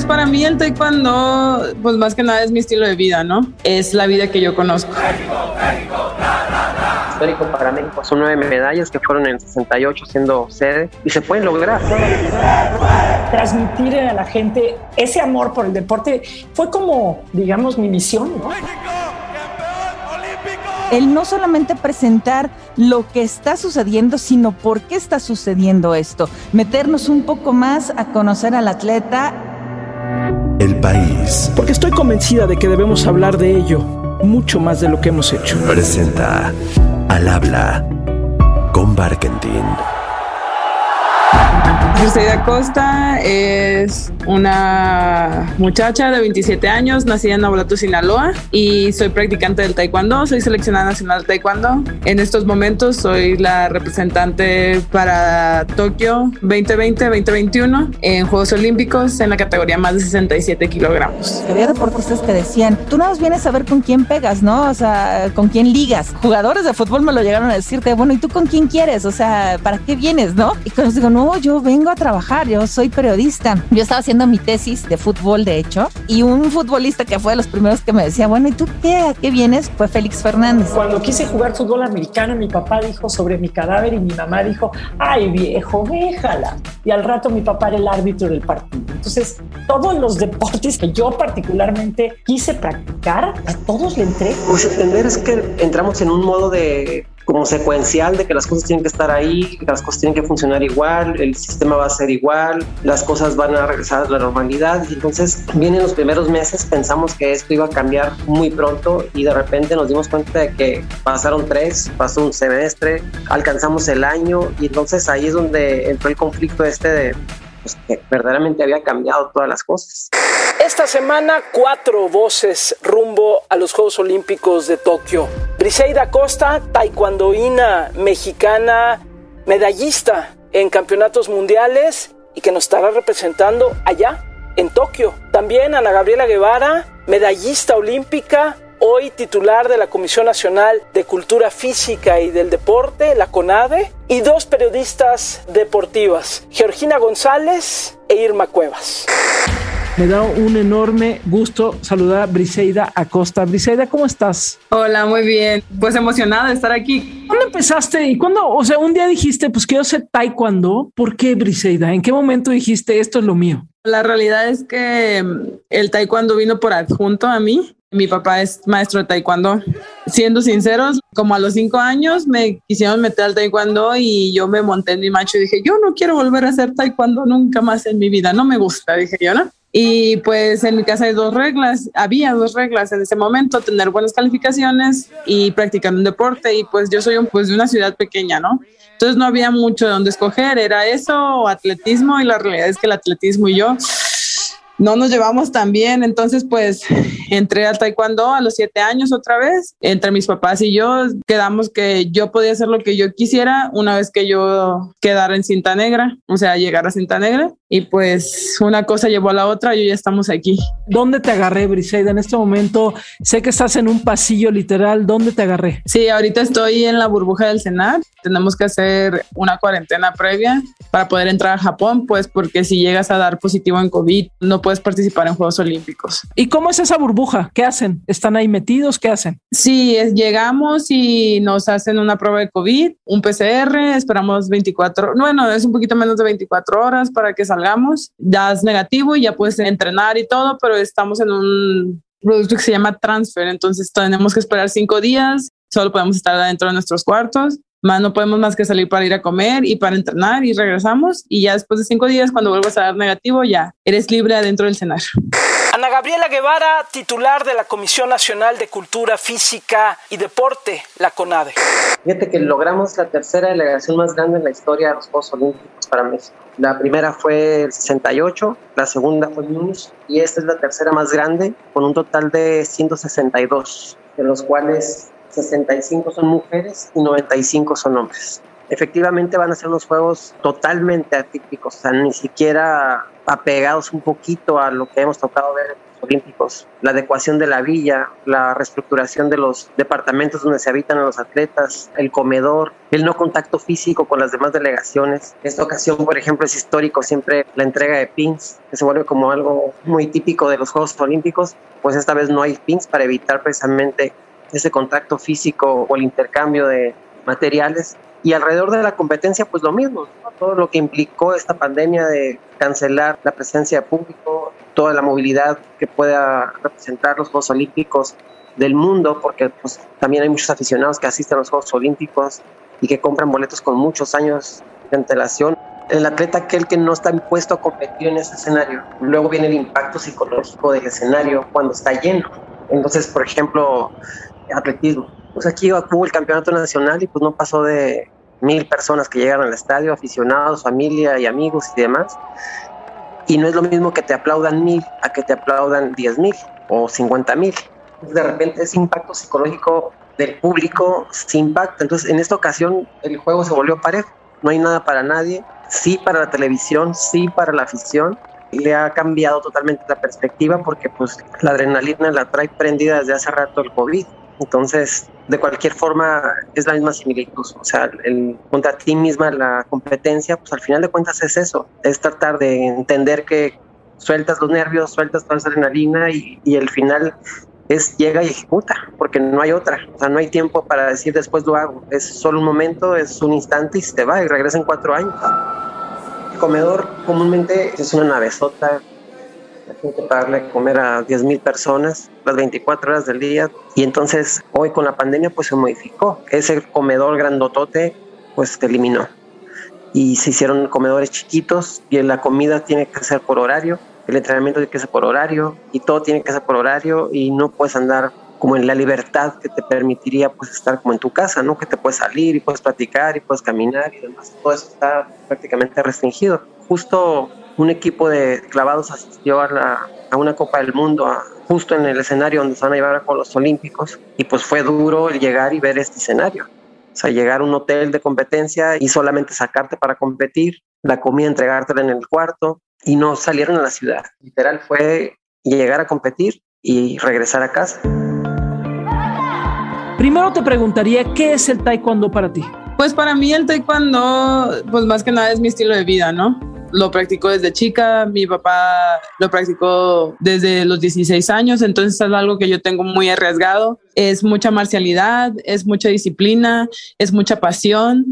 Pues para mí el taekwondo, pues más que nada es mi estilo de vida, ¿no? Es la vida que yo conozco. Histórico para México son nueve medallas que fueron en 68 siendo sede y se pueden lograr. Transmitir a la gente ese amor por el deporte fue como, digamos, mi misión, ¿no? el no solamente presentar lo que está sucediendo, sino por qué está sucediendo esto. Meternos un poco más a conocer al atleta. El país. Porque estoy convencida de que debemos hablar de ello mucho más de lo que hemos hecho. Presenta Al habla con Barkentin. Briseida Costa es una muchacha de 27 años, nacida en Nabolato, Sinaloa, y soy practicante del Taekwondo, soy seleccionada nacional de Taekwondo. En estos momentos soy la representante para Tokio 2020-2021 en Juegos Olímpicos en la categoría más de 67 kilogramos. Había deportistas que decían, tú nada más vienes a ver con quién pegas, ¿no? O sea, con quién ligas. Jugadores de fútbol me lo llegaron a decirte, bueno, ¿y tú con quién quieres? O sea, ¿para qué vienes, no? Y cuando digo, no, yo vengo a trabajar, yo soy periodista. Yo estaba haciendo mi tesis de fútbol, de hecho, y un futbolista que fue de los primeros que me decía, bueno, ¿y tú qué? ¿A qué vienes? Fue Félix Fernández. Cuando quise jugar fútbol americano, mi papá dijo sobre mi cadáver y mi mamá dijo, ay viejo, déjala. Y al rato mi papá era el árbitro del partido. Entonces, todos los deportes que yo particularmente quise practicar, a todos le entré. Pues entender es que entramos en un modo de como secuencial de que las cosas tienen que estar ahí, que las cosas tienen que funcionar igual, el sistema va a ser igual, las cosas van a regresar a la normalidad. Y entonces vienen los primeros meses, pensamos que esto iba a cambiar muy pronto y de repente nos dimos cuenta de que pasaron tres, pasó un semestre, alcanzamos el año y entonces ahí es donde entró el conflicto este de pues, que verdaderamente había cambiado todas las cosas. Esta semana, cuatro voces rumbo a los Juegos Olímpicos de Tokio. Briseida Costa, taekwondoína mexicana, medallista en campeonatos mundiales y que nos estará representando allá, en Tokio. También Ana Gabriela Guevara, medallista olímpica, hoy titular de la Comisión Nacional de Cultura Física y del Deporte, la CONADE, y dos periodistas deportivas, Georgina González e Irma Cuevas. Me da un enorme gusto saludar a Briseida Acosta. Briseida, ¿cómo estás? Hola, muy bien. Pues emocionada de estar aquí. ¿Cuándo empezaste y cuándo, o sea, un día dijiste, pues quiero ser taekwondo? ¿Por qué Briseida? ¿En qué momento dijiste esto es lo mío? La realidad es que mm, el taekwondo vino por adjunto a mí. Mi papá es maestro de taekwondo. Siendo sinceros, como a los cinco años me quisieron meter al taekwondo y yo me monté en mi macho y dije, yo no quiero volver a hacer taekwondo nunca más en mi vida, no me gusta, dije yo, ¿no? Y pues en mi casa hay dos reglas, había dos reglas en ese momento, tener buenas calificaciones y practicar un deporte. Y pues yo soy un, pues de una ciudad pequeña, ¿no? Entonces no había mucho de dónde escoger, era eso o atletismo y la realidad es que el atletismo y yo no nos llevamos tan bien. Entonces, pues entré al taekwondo a los siete años otra vez. Entre mis papás y yo quedamos que yo podía hacer lo que yo quisiera una vez que yo quedara en cinta negra, o sea, llegar a cinta negra. Y pues una cosa llevó a la otra y ya estamos aquí. ¿Dónde te agarré, Briseida? En este momento sé que estás en un pasillo literal. ¿Dónde te agarré? Sí, ahorita estoy en la burbuja del Senat. Tenemos que hacer una cuarentena previa para poder entrar a Japón, pues porque si llegas a dar positivo en COVID, no puedes participar en Juegos Olímpicos. ¿Y cómo es esa burbuja? ¿Qué hacen? ¿Están ahí metidos? ¿Qué hacen? Sí, es, llegamos y nos hacen una prueba de COVID, un PCR, esperamos 24, bueno, es un poquito menos de 24 horas para que salgamos, ya es negativo y ya puedes entrenar y todo, pero estamos en un producto que se llama transfer, entonces tenemos que esperar cinco días, solo podemos estar dentro de nuestros cuartos más no podemos más que salir para ir a comer y para entrenar y regresamos y ya después de cinco días cuando vuelvas a dar negativo ya eres libre adentro del cenar. Ana Gabriela Guevara, titular de la Comisión Nacional de Cultura Física y Deporte, la CONADE. Fíjate que logramos la tercera delegación más grande en la historia de los Juegos Olímpicos para México. La primera fue el 68, la segunda fue Múnich y esta es la tercera más grande con un total de 162, de los cuales 65 son mujeres y 95 son hombres. Efectivamente van a ser unos juegos totalmente atípicos, o sea, ni siquiera apegados un poquito a lo que hemos tocado ver en los Olímpicos. La adecuación de la villa, la reestructuración de los departamentos donde se habitan los atletas, el comedor, el no contacto físico con las demás delegaciones. Esta ocasión, por ejemplo, es histórico siempre la entrega de pins, que se vuelve como algo muy típico de los Juegos Olímpicos, pues esta vez no hay pins para evitar precisamente ese contacto físico o el intercambio de materiales. Y alrededor de la competencia, pues lo mismo, todo lo que implicó esta pandemia de cancelar la presencia de público, toda la movilidad que pueda representar los Juegos Olímpicos del mundo, porque pues, también hay muchos aficionados que asisten a los Juegos Olímpicos y que compran boletos con muchos años de antelación. El atleta aquel que no está impuesto a competir en ese escenario. Luego viene el impacto psicológico del escenario cuando está lleno. Entonces, por ejemplo, atletismo. Pues aquí hubo el campeonato nacional y pues no pasó de mil personas que llegaron al estadio, aficionados, familia y amigos y demás. Y no es lo mismo que te aplaudan mil a que te aplaudan diez mil o cincuenta mil. De repente ese impacto psicológico del público se impacta. Entonces en esta ocasión el juego se volvió parejo. No hay nada para nadie. Sí para la televisión, sí para la afición. Le ha cambiado totalmente la perspectiva porque pues la adrenalina la trae prendida desde hace rato el COVID. Entonces, de cualquier forma, es la misma similitud. O sea, el, contra ti misma la competencia, pues al final de cuentas es eso, es tratar de entender que sueltas los nervios, sueltas toda esa adrenalina y, y el final es llega y ejecuta, porque no hay otra, o sea, no hay tiempo para decir después lo hago, es solo un momento, es un instante y se te va y regresa en cuatro años. El comedor comúnmente es una navezota gente para darle comer a 10.000 personas las 24 horas del día. Y entonces hoy con la pandemia pues se modificó. Ese comedor grandotote pues se eliminó. Y se hicieron comedores chiquitos y la comida tiene que ser por horario, el entrenamiento tiene que ser por horario y todo tiene que ser por horario y no puedes andar como en la libertad que te permitiría pues estar como en tu casa, ¿no? Que te puedes salir y puedes platicar y puedes caminar y demás. Todo eso está prácticamente restringido. Justo un equipo de clavados asistió a, a una Copa del Mundo, justo en el escenario donde se van a llevar a los Olímpicos, y pues fue duro el llegar y ver este escenario. O sea, llegar a un hotel de competencia y solamente sacarte para competir, la comida entregártela en el cuarto, y no salieron a la ciudad. Literal fue llegar a competir y regresar a casa. Primero te preguntaría, ¿qué es el taekwondo para ti? Pues para mí el taekwondo, pues más que nada es mi estilo de vida, ¿no? Lo practicó desde chica, mi papá lo practicó desde los 16 años, entonces es algo que yo tengo muy arriesgado. Es mucha marcialidad, es mucha disciplina, es mucha pasión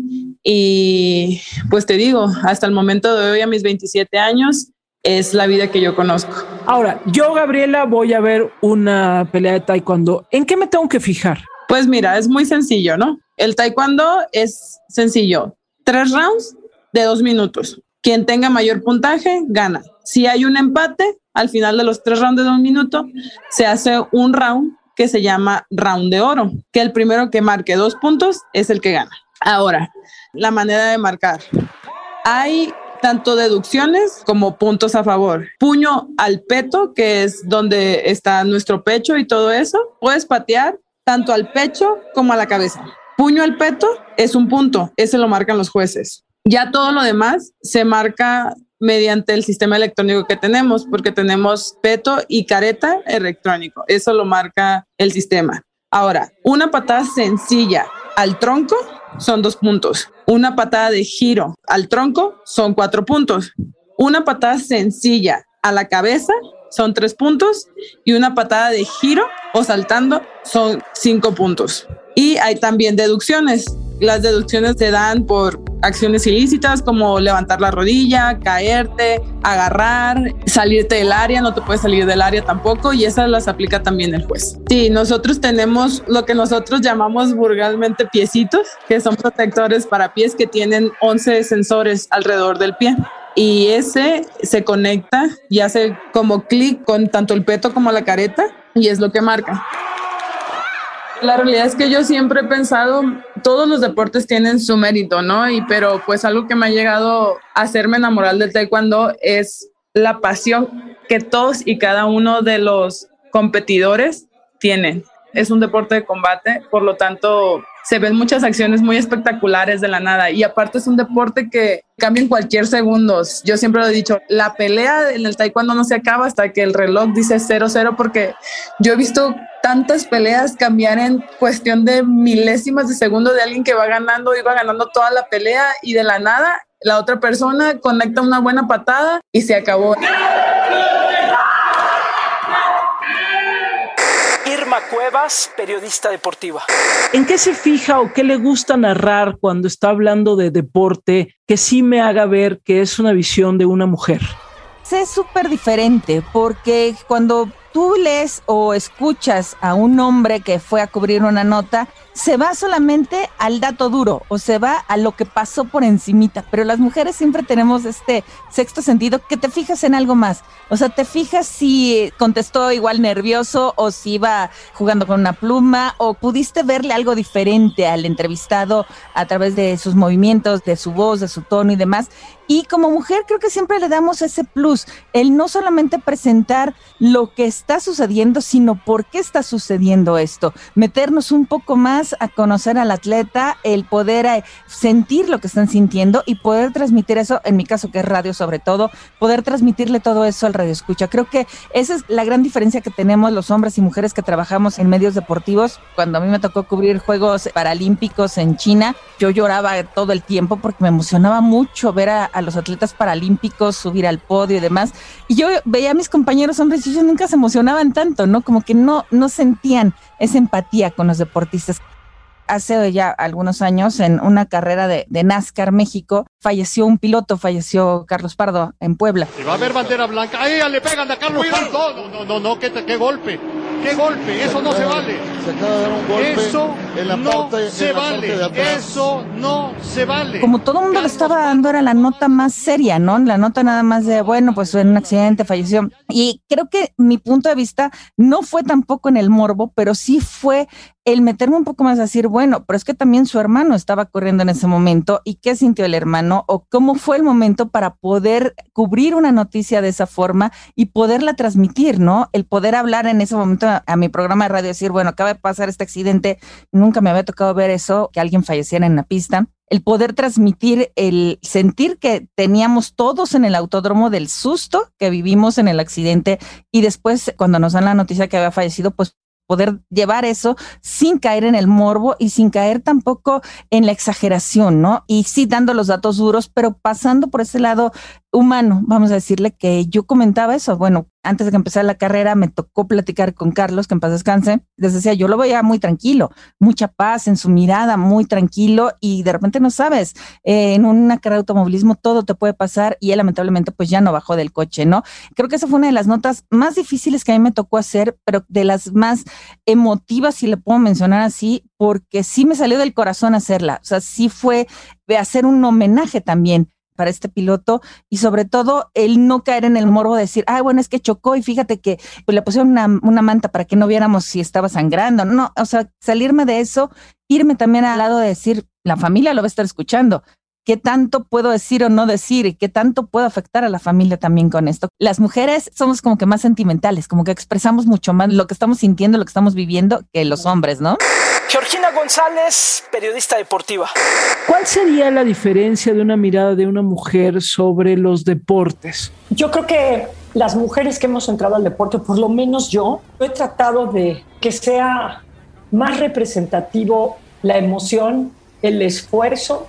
y pues te digo, hasta el momento de hoy a mis 27 años es la vida que yo conozco. Ahora, yo Gabriela voy a ver una pelea de taekwondo. ¿En qué me tengo que fijar? Pues mira, es muy sencillo, ¿no? El taekwondo es sencillo. Tres rounds de dos minutos. Quien tenga mayor puntaje gana. Si hay un empate, al final de los tres rounds de un minuto, se hace un round que se llama round de oro, que el primero que marque dos puntos es el que gana. Ahora, la manera de marcar. Hay tanto deducciones como puntos a favor. Puño al peto, que es donde está nuestro pecho y todo eso. Puedes patear tanto al pecho como a la cabeza. Puño al peto es un punto, ese lo marcan los jueces. Ya todo lo demás se marca mediante el sistema electrónico que tenemos, porque tenemos peto y careta electrónico. Eso lo marca el sistema. Ahora, una patada sencilla al tronco son dos puntos. Una patada de giro al tronco son cuatro puntos. Una patada sencilla a la cabeza son tres puntos y una patada de giro o saltando son cinco puntos. Y hay también deducciones. Las deducciones se dan por acciones ilícitas como levantar la rodilla, caerte, agarrar, salirte del área, no te puedes salir del área tampoco y esas las aplica también el juez. Sí, nosotros tenemos lo que nosotros llamamos vulgarmente piecitos, que son protectores para pies que tienen 11 sensores alrededor del pie y ese se conecta y hace como clic con tanto el peto como la careta y es lo que marca. La realidad es que yo siempre he pensado, todos los deportes tienen su mérito, ¿no? Y pero pues algo que me ha llegado a hacerme enamorar del taekwondo es la pasión que todos y cada uno de los competidores tienen. Es un deporte de combate, por lo tanto se ven muchas acciones muy espectaculares de la nada y aparte es un deporte que cambia en cualquier segundo. Yo siempre lo he dicho, la pelea en el taekwondo no se acaba hasta que el reloj dice 0-0 porque yo he visto tantas peleas cambiar en cuestión de milésimas de segundo de alguien que va ganando, iba ganando toda la pelea y de la nada la otra persona conecta una buena patada y se acabó. Irma Cuevas, periodista deportiva. ¿En qué se fija o qué le gusta narrar cuando está hablando de deporte que sí me haga ver que es una visión de una mujer? Es súper diferente porque cuando tú lees o escuchas a un hombre que fue a cubrir una nota, se va solamente al dato duro o se va a lo que pasó por encimita, pero las mujeres siempre tenemos este sexto sentido que te fijas en algo más. O sea, te fijas si contestó igual nervioso o si iba jugando con una pluma o pudiste verle algo diferente al entrevistado a través de sus movimientos, de su voz, de su tono y demás. Y como mujer creo que siempre le damos ese plus, el no solamente presentar lo que está sucediendo, sino por qué está sucediendo esto, meternos un poco más a conocer al atleta, el poder eh, sentir lo que están sintiendo y poder transmitir eso, en mi caso que es radio sobre todo, poder transmitirle todo eso al radio escucha. Creo que esa es la gran diferencia que tenemos los hombres y mujeres que trabajamos en medios deportivos. Cuando a mí me tocó cubrir Juegos Paralímpicos en China, yo lloraba todo el tiempo porque me emocionaba mucho ver a a los atletas paralímpicos, subir al podio y demás. Y yo veía a mis compañeros hombres y ellos nunca se emocionaban tanto, ¿no? Como que no, no sentían esa empatía con los deportistas hace ya algunos años en una carrera de, de, NASCAR México, falleció un piloto, falleció Carlos Pardo en Puebla. Y va a haber bandera blanca. ¡Ahí le pegan a Carlos Pardo! No, no, no, no, qué, qué golpe. ¡Qué golpe! Eso no se vale. Se acaba de dar un golpe Eso en la no parte, se en la vale. parte de atrás. Eso no se vale. Como todo el mundo le estaba dando era la nota más seria, ¿no? La nota nada más de, bueno, pues en un accidente falleció. Y creo que mi punto de vista no fue tampoco en el morbo, pero sí fue el meterme un poco más a decir, bueno, pero es que también su hermano estaba corriendo en ese momento y qué sintió el hermano o cómo fue el momento para poder cubrir una noticia de esa forma y poderla transmitir, ¿no? El poder hablar en ese momento a, mi programa de radio, decir, bueno, acaba de pasar este accidente, nunca me había tocado ver eso, que alguien falleciera en la pista el poder transmitir el sentir que teníamos todos en el autódromo del susto que vivimos en el accidente y después cuando nos dan la noticia que había fallecido, pues poder llevar eso sin caer en el morbo y sin caer tampoco en la exageración, ¿no? Y sí dando los datos duros, pero pasando por ese lado humano, vamos a decirle que yo comentaba eso. Bueno, antes de que empezara la carrera me tocó platicar con Carlos, que en paz descanse. Les decía, yo lo veía muy tranquilo, mucha paz en su mirada, muy tranquilo y de repente no sabes, eh, en una carrera de automovilismo todo te puede pasar y él lamentablemente pues ya no bajó del coche, ¿no? Creo que esa fue una de las notas más difíciles que a mí me tocó hacer, pero de las más emotivas, si le puedo mencionar así, porque sí me salió del corazón hacerla. O sea, sí fue hacer un homenaje también para este piloto y sobre todo el no caer en el morbo de decir, ah, bueno, es que chocó y fíjate que pues, le pusieron una, una, manta para que no viéramos si estaba sangrando. No, o sea, salirme de eso, irme también al lado de decir, la familia lo va a estar escuchando. ¿Qué tanto puedo decir o no decir? ¿Y qué tanto puedo afectar a la familia también con esto? Las mujeres somos como que más sentimentales, como que expresamos mucho más lo que estamos sintiendo, lo que estamos viviendo que los hombres, ¿no? Georgina González, periodista deportiva. ¿Cuál sería la diferencia de una mirada de una mujer sobre los deportes? Yo creo que las mujeres que hemos entrado al deporte, por lo menos yo, he tratado de que sea más representativo la emoción, el esfuerzo,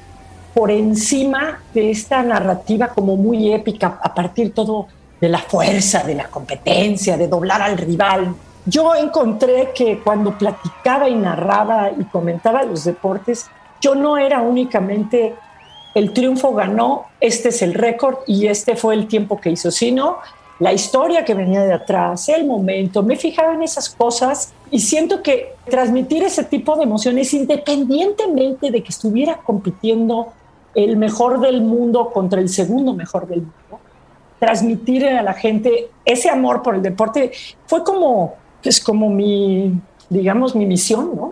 por encima de esta narrativa como muy épica, a partir todo de la fuerza, de la competencia, de doblar al rival. Yo encontré que cuando platicaba y narraba y comentaba los deportes, yo no era únicamente el triunfo ganó, este es el récord y este fue el tiempo que hizo, sino la historia que venía de atrás, el momento, me fijaba en esas cosas y siento que transmitir ese tipo de emociones independientemente de que estuviera compitiendo el mejor del mundo contra el segundo mejor del mundo, transmitir a la gente ese amor por el deporte fue como, pues como mi, digamos, mi misión, ¿no?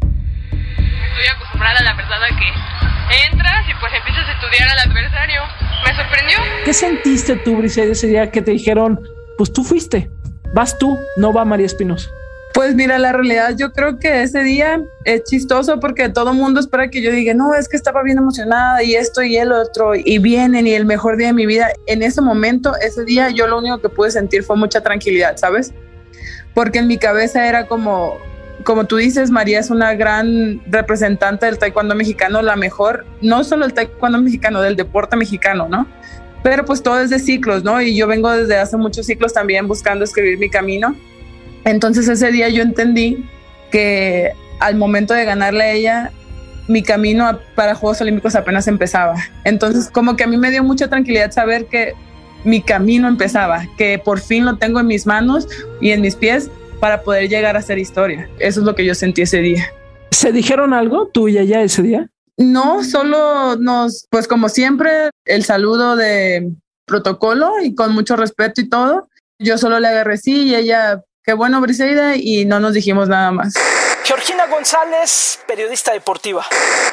Estoy acostumbrada, la verdad, a que entras y pues empiezas a estudiar al adversario. Me sorprendió. ¿Qué sentiste tú, Briseida, ese día que te dijeron, pues tú fuiste, vas tú, no va María Espinosa? Pues mira, la realidad yo creo que ese día es chistoso porque todo el mundo espera que yo diga, no, es que estaba bien emocionada y esto y el otro y vienen y el mejor día de mi vida. En ese momento, ese día, yo lo único que pude sentir fue mucha tranquilidad, ¿sabes? Porque en mi cabeza era como, como tú dices, María es una gran representante del taekwondo mexicano, la mejor, no solo el taekwondo mexicano, del deporte mexicano, ¿no? Pero pues todo es de ciclos, ¿no? Y yo vengo desde hace muchos ciclos también buscando escribir mi camino entonces ese día yo entendí que al momento de ganarle a ella, mi camino para Juegos Olímpicos apenas empezaba. Entonces como que a mí me dio mucha tranquilidad saber que mi camino empezaba, que por fin lo tengo en mis manos y en mis pies para poder llegar a hacer historia. Eso es lo que yo sentí ese día. ¿Se dijeron algo tú y ella ese día? No, solo nos, pues como siempre, el saludo de protocolo y con mucho respeto y todo. Yo solo le agarré sí y ella Qué bueno, Briseida, y no nos dijimos nada más. Georgina González, periodista deportiva.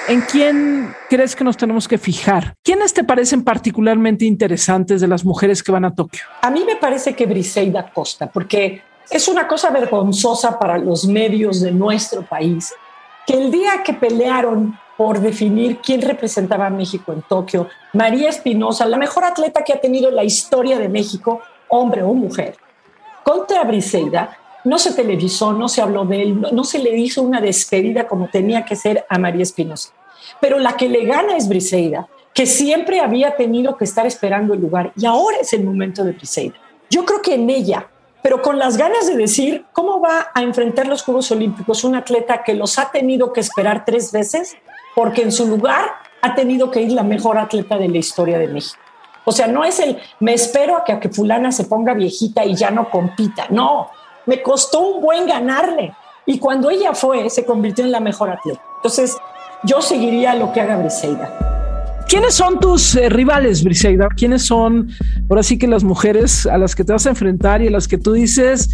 ¿En quién crees que nos tenemos que fijar? ¿Quiénes te parecen particularmente interesantes de las mujeres que van a Tokio? A mí me parece que Briseida Costa, porque es una cosa vergonzosa para los medios de nuestro país que el día que pelearon por definir quién representaba a México en Tokio, María Espinosa, la mejor atleta que ha tenido la historia de México, hombre o mujer, contra Briseida, no se televisó, no se habló de él, no, se le hizo una despedida como tenía que ser a María Espinosa. Pero la que le gana es Briseida, que siempre había tenido que estar esperando el lugar y ahora es el momento de Briseida. Yo creo que en ella, pero con las ganas de decir cómo va a enfrentar los Juegos Olímpicos un atleta que los ha tenido que esperar tres veces porque en su lugar ha tenido que ir la mejor atleta de la historia de México. O sea, no es el me espero a que, a que fulana se ponga viejita y ya no compita. No, me costó un buen ganarle. Y cuando ella fue, se convirtió en la mejor atleta. Entonces, yo seguiría lo que haga Briseida. ¿Quiénes son tus eh, rivales, Briseida? ¿Quiénes son, ahora sí que las mujeres a las que te vas a enfrentar y a las que tú dices,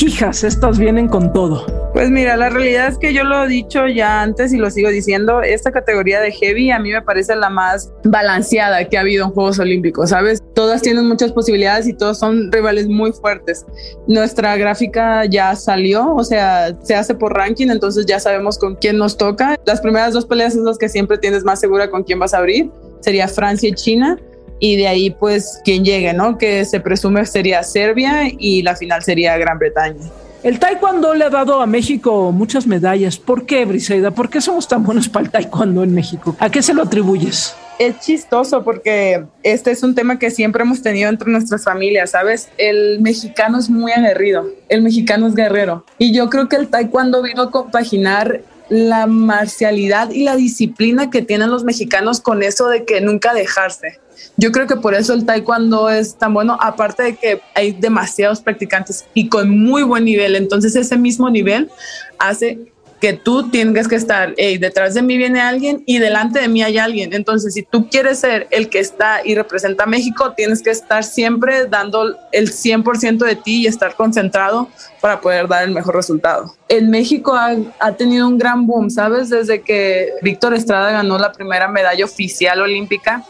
hijas, estas vienen con todo? Pues mira, la realidad es que yo lo he dicho ya antes y lo sigo diciendo, esta categoría de heavy a mí me parece la más balanceada que ha habido en Juegos Olímpicos, ¿sabes? Todas tienen muchas posibilidades y todos son rivales muy fuertes. Nuestra gráfica ya salió, o sea, se hace por ranking, entonces ya sabemos con quién nos toca. Las primeras dos peleas son las que siempre tienes más segura con quién vas a abrir sería Francia y China, y de ahí pues quien llegue, ¿no? Que se presume sería Serbia y la final sería Gran Bretaña. El taekwondo le ha dado a México muchas medallas. ¿Por qué, Briseida? ¿Por qué somos tan buenos para el taekwondo en México? ¿A qué se lo atribuyes? Es chistoso porque este es un tema que siempre hemos tenido entre nuestras familias, ¿sabes? El mexicano es muy aguerrido, el mexicano es guerrero. Y yo creo que el taekwondo vino a compaginar la marcialidad y la disciplina que tienen los mexicanos con eso de que nunca dejarse. Yo creo que por eso el taekwondo es tan bueno, aparte de que hay demasiados practicantes y con muy buen nivel, entonces ese mismo nivel hace que tú tienes que estar, hey, detrás de mí viene alguien y delante de mí hay alguien. Entonces, si tú quieres ser el que está y representa a México, tienes que estar siempre dando el 100% de ti y estar concentrado para poder dar el mejor resultado. En México ha, ha, tenido un gran boom, ¿sabes? Desde que Víctor Estrada ganó la primera medalla oficial olímpica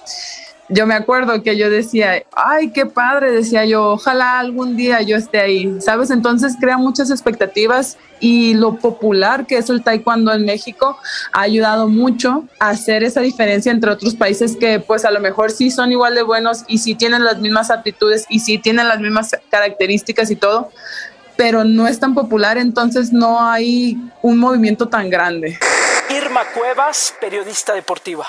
yo me acuerdo que yo decía, ay, qué padre, decía yo, ojalá algún día yo esté ahí, ¿sabes? Entonces crea muchas expectativas y lo popular que es el taekwondo en México ha ayudado mucho a hacer esa diferencia entre otros países que pues a lo mejor sí son igual de buenos y sí tienen las mismas aptitudes y sí tienen las mismas características y todo, pero no es tan popular, entonces no hay un movimiento tan grande. Irma Cuevas, periodista deportiva.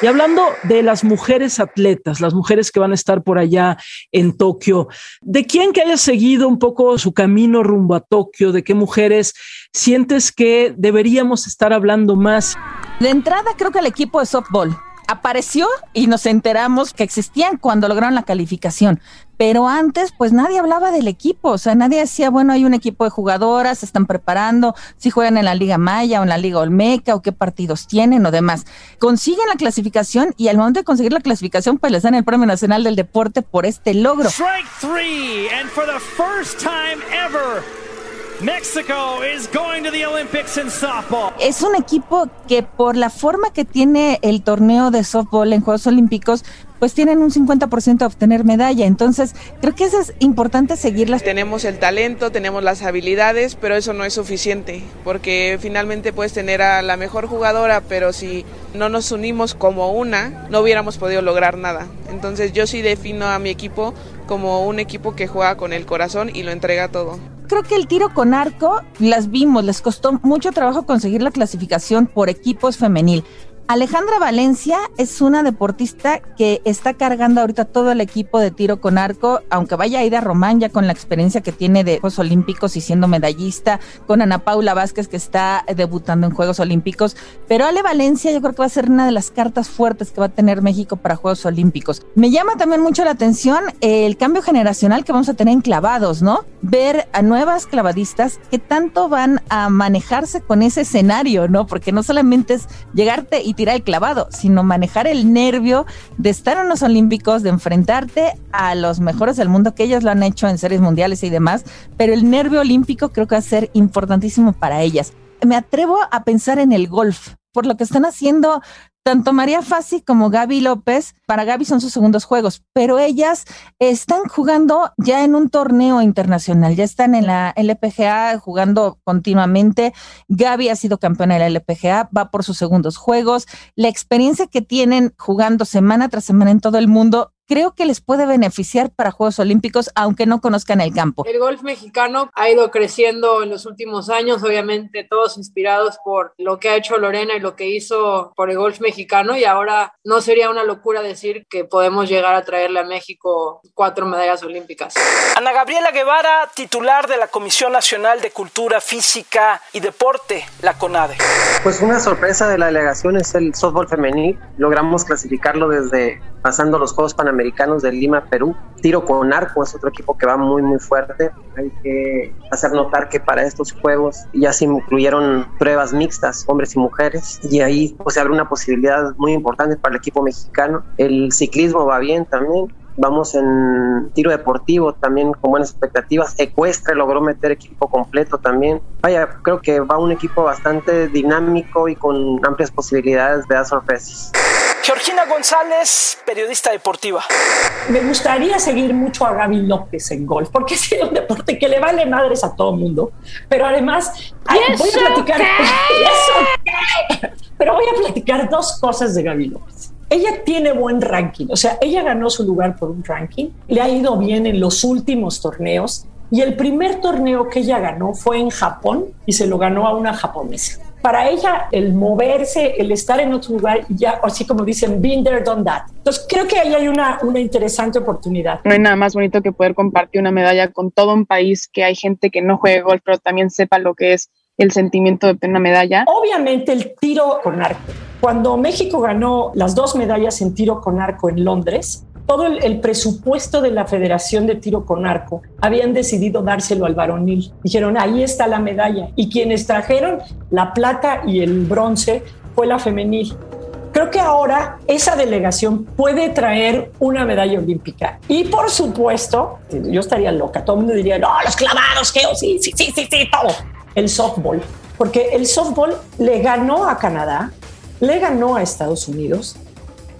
Y hablando de las mujeres atletas, las mujeres que van a estar por allá en Tokio, ¿de quién que haya seguido un poco su camino rumbo a Tokio? ¿De qué mujeres sientes que deberíamos estar hablando más? De entrada creo que el equipo de softball apareció y nos enteramos que existían cuando lograron la calificación. Pero antes, pues nadie hablaba del equipo, o sea, nadie decía, bueno, hay un equipo de jugadoras, se están preparando, si juegan en la Liga Maya o en la Liga Olmeca o qué partidos tienen o demás. Consiguen la clasificación y al momento de conseguir la clasificación, pues les dan el Premio Nacional del Deporte por este logro. Strike three, and for the first time ever, Mexico is going to the Olympics in softball. Es un equipo que por la forma que tiene el torneo de softball en Juegos Olímpicos, pues tienen un 50% de obtener medalla. Entonces, creo que eso es importante seguirlas. Tenemos el talento, tenemos las habilidades, pero eso no es suficiente, porque finalmente puedes tener a la mejor jugadora, pero si no nos unimos como una, no hubiéramos podido lograr nada. Entonces, yo sí defino a mi equipo como un equipo que juega con el corazón y lo entrega todo. Creo que el tiro con arco las vimos, les costó mucho trabajo conseguir la clasificación por equipos femenil. Alejandra Valencia es una deportista que está cargando ahorita todo el equipo de tiro con arco, aunque vaya Aida Román ya con la experiencia que tiene de Juegos Olímpicos y siendo medallista, con Ana Paula Vázquez que está debutando en Juegos Olímpicos, pero Ale Valencia yo creo que va a ser una de las cartas fuertes que va a tener México para Juegos Olímpicos. Me llama también mucho la atención el cambio generacional que vamos a tener en clavados, ¿no? Ver a nuevas clavadistas que tanto van a manejarse con ese escenario, ¿no? Porque no solamente es llegarte y tirar el clavado, sino manejar el nervio de estar en los Olímpicos, de enfrentarte a los mejores del mundo, que ellas lo han hecho en series mundiales y demás, pero el nervio olímpico creo que va a ser importantísimo para ellas. Me atrevo a pensar en el golf, por lo que están haciendo tanto María Fassi como Gaby López, para Gaby son sus segundos juegos, pero ellas están jugando ya en un torneo internacional, ya están en la LPGA jugando continuamente. Gaby ha sido campeona de la LPGA, va por sus segundos juegos. La experiencia que tienen jugando semana tras semana en todo el mundo creo que les puede beneficiar para Juegos Olímpicos, aunque no conozcan el campo. El golf mexicano ha ido creciendo en los últimos años, obviamente todos inspirados por lo que ha hecho Lorena y lo que hizo por el golf mexicano, y ahora no sería una locura decir que podemos llegar a traerle a México cuatro medallas olímpicas. Ana Gabriela Guevara, titular de la Comisión Nacional de Cultura Física y Deporte, la CONADE. Pues una sorpresa de la delegación es el softball femenil. Logramos clasificarlo desde pasando los Juegos Panamericanos de Lima, Perú. Tiro con arco es otro equipo que va muy, muy fuerte. Hay que hacer notar que para estos Juegos ya se incluyeron pruebas mixtas, hombres y mujeres, y ahí pues, se abre una posibilidad muy importante para el equipo mexicano. El ciclismo va bien también. Vamos en tiro deportivo también con buenas expectativas. Ecuestre logró meter equipo completo también. Vaya, creo que va un equipo bastante dinámico y con amplias posibilidades de dar sorpresas. Georgina González, periodista deportiva. Me gustaría seguir mucho a Gaby López en golf, porque es un deporte que le vale madres a todo el mundo, pero además ay, voy a platicar. Pero voy a platicar dos cosas de Gaby López. Ella tiene buen ranking, o sea, ella ganó su lugar por un ranking, le ha ido bien en los últimos torneos y el primer torneo que ella ganó fue en Japón y se lo ganó a una japonesa para ella el moverse, el estar en otro lugar, ya así como dicen, been there, done that. Entonces creo que ahí hay una, una interesante oportunidad. No hay nada más bonito que poder compartir una medalla con todo un país, que hay gente que no juegue golf, pero también sepa lo que es el sentimiento de obtener una medalla. Obviamente el tiro con arco. Cuando México ganó las dos medallas en tiro con arco en Londres, todo el, presupuesto de la Federación de Tiro con Arco habían decidido dárselo al varonil. Dijeron, ahí está la medalla. Y quienes trajeron la plata y el bronce fue la femenil. Creo que ahora esa delegación puede traer una medalla olímpica. Y por supuesto, yo estaría loca, todo el mundo diría, no, los clavados, que sí, sí, sí, sí, todo. El softball, porque el softball le ganó a Canadá, le ganó a Estados Unidos,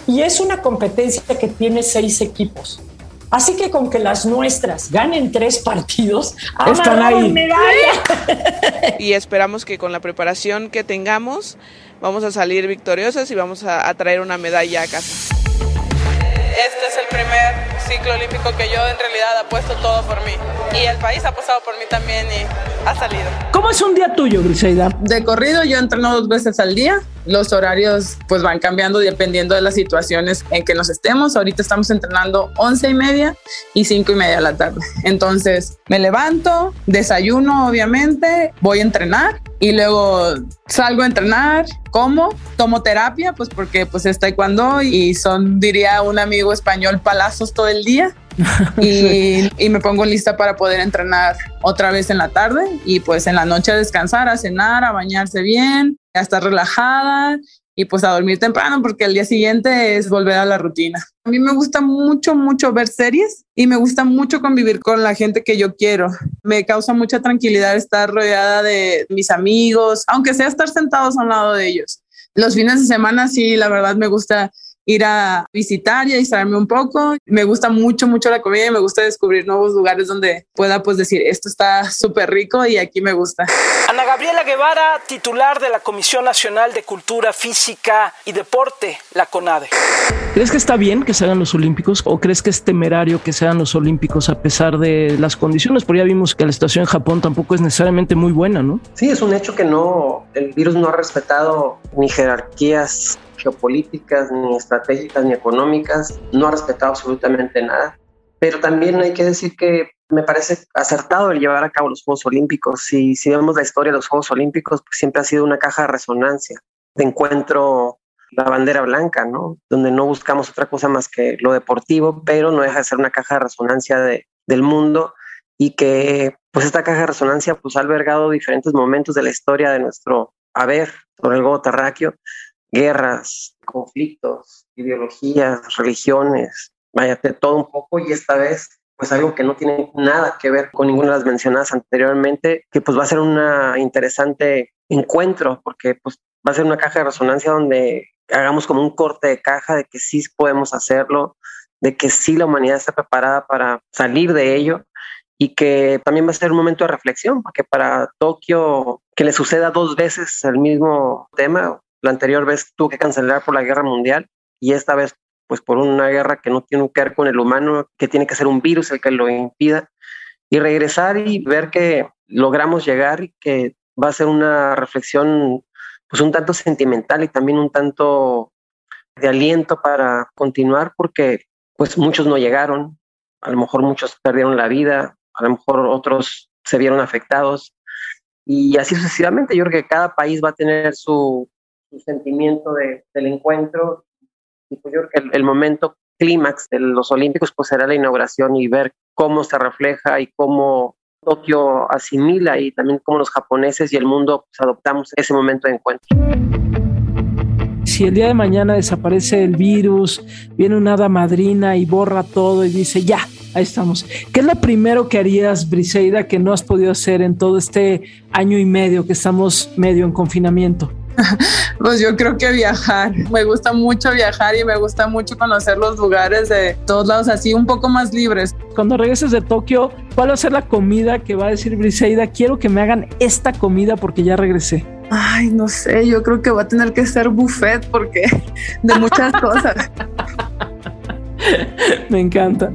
y es una competencia que tiene seis equipos. Así que con que las nuestras ganen tres partidos, están ahí. Medalla. Y esperamos que con la preparación que tengamos vamos a salir victoriosas y vamos a, a traer una medalla a casa. Este es el primer ciclo olímpico que yo en realidad apuesto todo por mí. Y el país ha apostado por mí también y ha salido. ¿Cómo es un día tuyo, Griselda? De corrido yo entreno dos veces al día. Los horarios pues van cambiando dependiendo de las situaciones en que nos estemos. Ahorita estamos entrenando once y media y cinco y media de la tarde. Entonces me levanto, desayuno obviamente, voy a entrenar y luego salgo a entrenar, como, tomo terapia, pues porque pues es taekwondo y son, diría un amigo español, palazos todo el día. y, y, me pongo lista para poder entrenar otra vez en la tarde y pues en la noche a descansar, a cenar, a bañarse bien, a estar relajada y pues a dormir temprano porque el día siguiente es volver a la rutina. A mí me gusta mucho, mucho ver series y me gusta mucho convivir con la gente que yo quiero. Me causa mucha tranquilidad estar rodeada de mis amigos, aunque sea estar sentados a un lado de ellos. Los fines de semana sí, la verdad me gusta ir a visitar y a distraerme un poco. Me gusta mucho, mucho la comida y me gusta descubrir nuevos lugares donde pueda pues decir, esto está súper rico y aquí me gusta. Ana Gabriela Guevara, titular de la Comisión Nacional de Cultura Física y Deporte, la CONADE. ¿Crees que está bien que se hagan los Olímpicos o crees que es temerario que sean los Olímpicos a pesar de las condiciones? Porque ya vimos que la situación en Japón tampoco es necesariamente muy buena, ¿no? Sí, es un hecho que no, el virus no ha respetado ni jerarquías geopolíticas, ni estratégicas, ni económicas, no ha respetado absolutamente nada. Pero también hay que decir que me parece acertado el llevar a cabo los Juegos Olímpicos. Si, si vemos la historia de los Juegos Olímpicos, pues siempre ha sido una caja de resonancia, de encuentro la bandera blanca, ¿no? Donde no buscamos otra cosa más que lo deportivo, pero no deja de ser una caja de resonancia de, del mundo y que pues esta caja de resonancia pues ha albergado diferentes momentos de la historia de nuestro haber sobre el globo terráqueo guerras, conflictos, ideologías, religiones, vaya, de todo un poco y esta vez pues algo que no tiene nada que ver con ninguna de las mencionadas anteriormente, que pues va a ser un interesante encuentro porque pues va a ser una caja de resonancia donde hagamos como un corte de caja de que sí podemos hacerlo, de que sí la humanidad está preparada para salir de ello y que también va a ser un momento de reflexión, porque para Tokio que le suceda dos veces el mismo tema, la anterior vez tuvo que cancelar por la guerra mundial y esta vez pues por una guerra que no tiene que ver con el humano, que tiene que ser un virus el que lo impida. Y regresar y ver que logramos llegar y que va a ser una reflexión pues un tanto sentimental y también un tanto de aliento para continuar porque pues muchos no llegaron, a lo mejor muchos perdieron la vida, a lo mejor otros se vieron afectados y así sucesivamente. Yo creo que cada país va a tener su, sentimiento de, del encuentro. Y pues yo creo que el, momento clímax de los Olímpicos pues será la inauguración y ver cómo se refleja y cómo Tokio asimila y también cómo los japoneses y el mundo pues, adoptamos ese momento de encuentro. Si el día de mañana desaparece el virus, viene una hada madrina y borra todo y dice, ya, ahí estamos. ¿Qué es lo primero que harías, Briseida, que no has podido hacer en todo este año y medio que estamos medio en confinamiento? Pues yo creo que viajar. Me gusta mucho viajar y me gusta mucho conocer los lugares de todos lados, así un poco más libres. Cuando regreses de Tokio, ¿cuál va a ser la comida que va a decir Briseida? Quiero que me hagan esta comida porque ya regresé. Ay, no sé, yo creo que va a tener que ser buffet porque de muchas cosas. me encanta,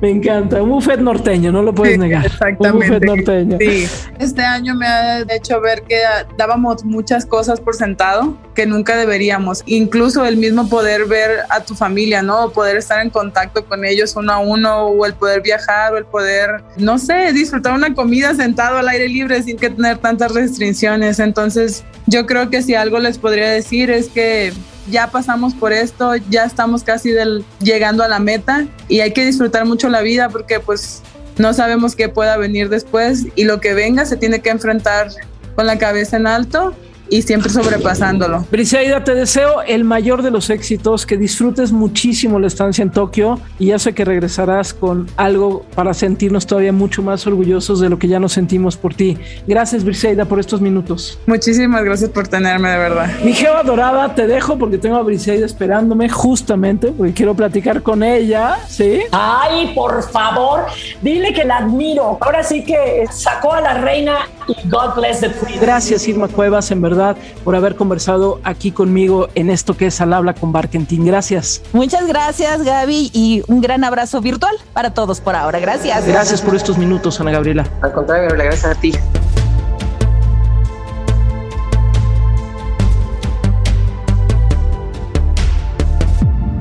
me encanta. Un buffet norteño, no lo puedes negar. Exactamente. Un buffet norteño. Sí. Este año me ha hecho ver que dábamos muchas cosas por sentado que nunca deberíamos. Incluso el mismo poder ver a tu familia, ¿no? poder estar en contacto con ellos uno a uno, o el poder viajar, o el poder, no sé, disfrutar una comida sentado al aire libre sin que tener tantas restricciones. Entonces, yo creo que si algo les podría decir es que ya pasamos por esto, ya estamos casi del, llegando a la meta y hay que disfrutar mucho la vida porque pues no sabemos qué pueda venir después y lo que venga se tiene que enfrentar con la cabeza en alto y siempre sobrepasándolo. Briseida, te deseo el mayor de los éxitos, que disfrutes muchísimo la estancia en Tokio y ya sé que regresarás con algo para sentirnos todavía mucho más orgullosos de lo que ya nos sentimos por ti. Gracias, Briseida, por estos minutos. Muchísimas gracias por tenerme, de verdad. Mi Geo dorada, te dejo porque tengo a Briseida esperándome justamente porque quiero platicar con ella, ¿sí? Ay, por favor, dile que la admiro. Ahora sí que sacó a la reina God bless the queen. Gracias, Irma Cuevas, en verdad por haber conversado aquí conmigo en esto que es Al Habla con Barkentin. Gracias. Muchas gracias, Gaby, y un gran abrazo virtual para todos por ahora. Gracias. Gracias por estos minutos, Ana Gabriela. Al contrario, Gabriela, gracias a ti.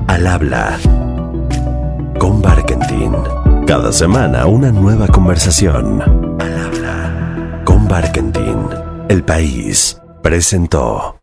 Al habla con Barkentin. Cada semana una nueva conversación. Barkentin. El país presentó.